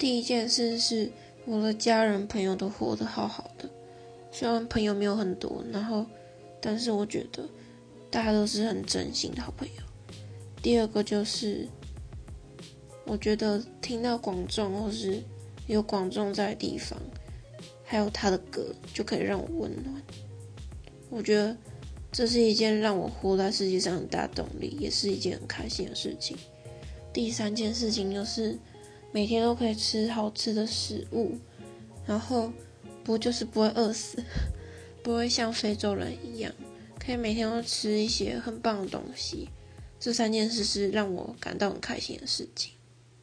第一件事是我的家人朋友都活得好好的，虽然朋友没有很多，然后但是我觉得大家都是很真心的好朋友。第二个就是我觉得听到广众或是有广众在的地方，还有他的歌，就可以让我温暖。我觉得这是一件让我活在世界上很大动力，也是一件很开心的事情。第三件事情就是每天都可以吃好吃的食物，然后不就是不会饿死，不会像非洲人一样，可以每天都吃一些很棒的东西。这三件事是让我感到很开心的事情。